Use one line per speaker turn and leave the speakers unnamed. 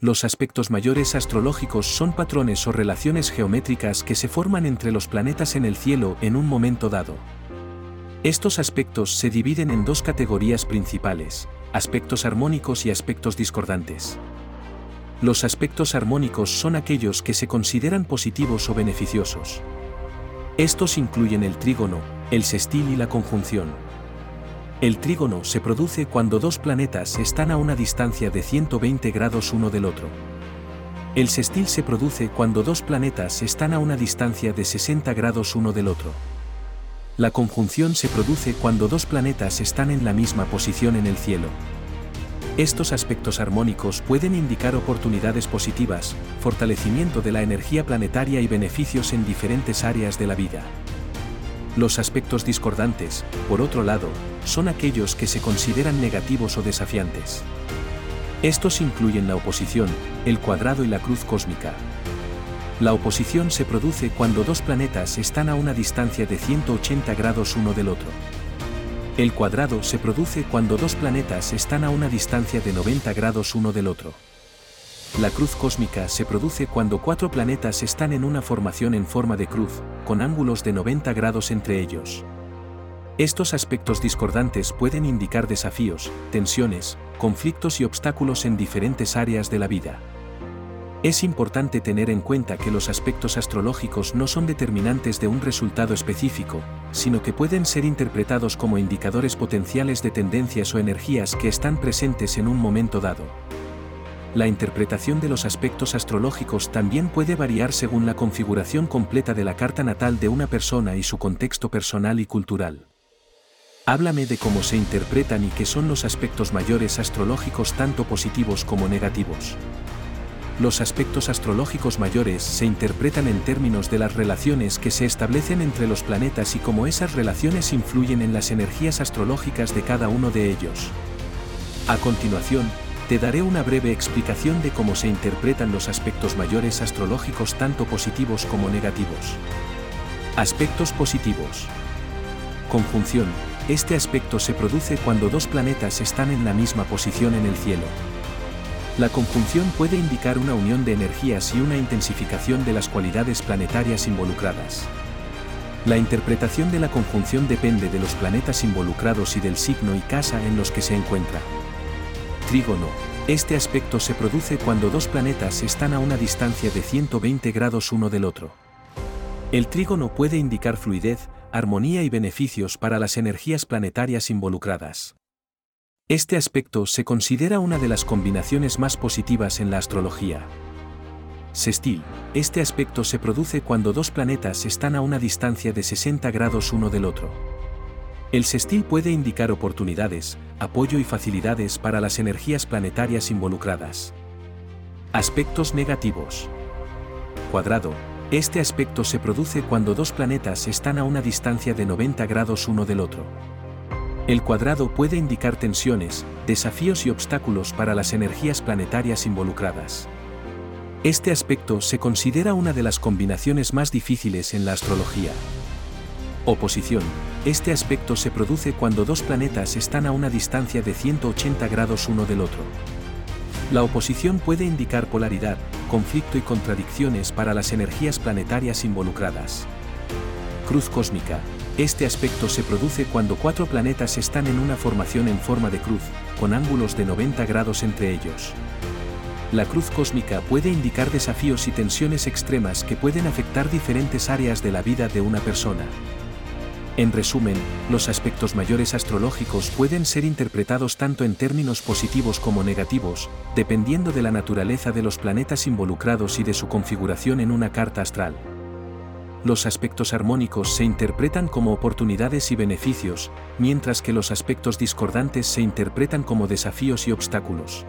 Los aspectos mayores astrológicos son patrones o relaciones geométricas que se forman entre los planetas en el cielo en un momento dado. Estos aspectos se dividen en dos categorías principales, aspectos armónicos y aspectos discordantes. Los aspectos armónicos son aquellos que se consideran positivos o beneficiosos. Estos incluyen el trígono, el sextil y la conjunción. El trígono se produce cuando dos planetas están a una distancia de 120 grados uno del otro. El sextil se produce cuando dos planetas están a una distancia de 60 grados uno del otro. La conjunción se produce cuando dos planetas están en la misma posición en el cielo. Estos aspectos armónicos pueden indicar oportunidades positivas, fortalecimiento de la energía planetaria y beneficios en diferentes áreas de la vida. Los aspectos discordantes, por otro lado, son aquellos que se consideran negativos o desafiantes. Estos incluyen la oposición, el cuadrado y la cruz cósmica. La oposición se produce cuando dos planetas están a una distancia de 180 grados uno del otro. El cuadrado se produce cuando dos planetas están a una distancia de 90 grados uno del otro. La cruz cósmica se produce cuando cuatro planetas están en una formación en forma de cruz, con ángulos de 90 grados entre ellos. Estos aspectos discordantes pueden indicar desafíos, tensiones, conflictos y obstáculos en diferentes áreas de la vida. Es importante tener en cuenta que los aspectos astrológicos no son determinantes de un resultado específico, sino que pueden ser interpretados como indicadores potenciales de tendencias o energías que están presentes en un momento dado. La interpretación de los aspectos astrológicos también puede variar según la configuración completa de la carta natal de una persona y su contexto personal y cultural. Háblame de cómo se interpretan y qué son los aspectos mayores astrológicos tanto positivos como negativos. Los aspectos astrológicos mayores se interpretan en términos de las relaciones que se establecen entre los planetas y cómo esas relaciones influyen en las energías astrológicas de cada uno de ellos. A continuación, te daré una breve explicación de cómo se interpretan los aspectos mayores astrológicos tanto positivos como negativos. Aspectos positivos. Conjunción. Este aspecto se produce cuando dos planetas están en la misma posición en el cielo. La conjunción puede indicar una unión de energías y una intensificación de las cualidades planetarias involucradas. La interpretación de la conjunción depende de los planetas involucrados y del signo y casa en los que se encuentra. Trígono. Este aspecto se produce cuando dos planetas están a una distancia de 120 grados uno del otro. El trígono puede indicar fluidez, armonía y beneficios para las energías planetarias involucradas. Este aspecto se considera una de las combinaciones más positivas en la astrología. Sextil. Este aspecto se produce cuando dos planetas están a una distancia de 60 grados uno del otro. El sextil puede indicar oportunidades, apoyo y facilidades para las energías planetarias involucradas. Aspectos negativos. Cuadrado. Este aspecto se produce cuando dos planetas están a una distancia de 90 grados uno del otro. El cuadrado puede indicar tensiones, desafíos y obstáculos para las energías planetarias involucradas. Este aspecto se considera una de las combinaciones más difíciles en la astrología. Oposición. Este aspecto se produce cuando dos planetas están a una distancia de 180 grados uno del otro. La oposición puede indicar polaridad, conflicto y contradicciones para las energías planetarias involucradas. Cruz cósmica. Este aspecto se produce cuando cuatro planetas están en una formación en forma de cruz, con ángulos de 90 grados entre ellos. La cruz cósmica puede indicar desafíos y tensiones extremas que pueden afectar diferentes áreas de la vida de una persona. En resumen, los aspectos mayores astrológicos pueden ser interpretados tanto en términos positivos como negativos, dependiendo de la naturaleza de los planetas involucrados y de su configuración en una carta astral los aspectos armónicos se interpretan como oportunidades y beneficios, mientras que los aspectos discordantes se interpretan como desafíos y obstáculos.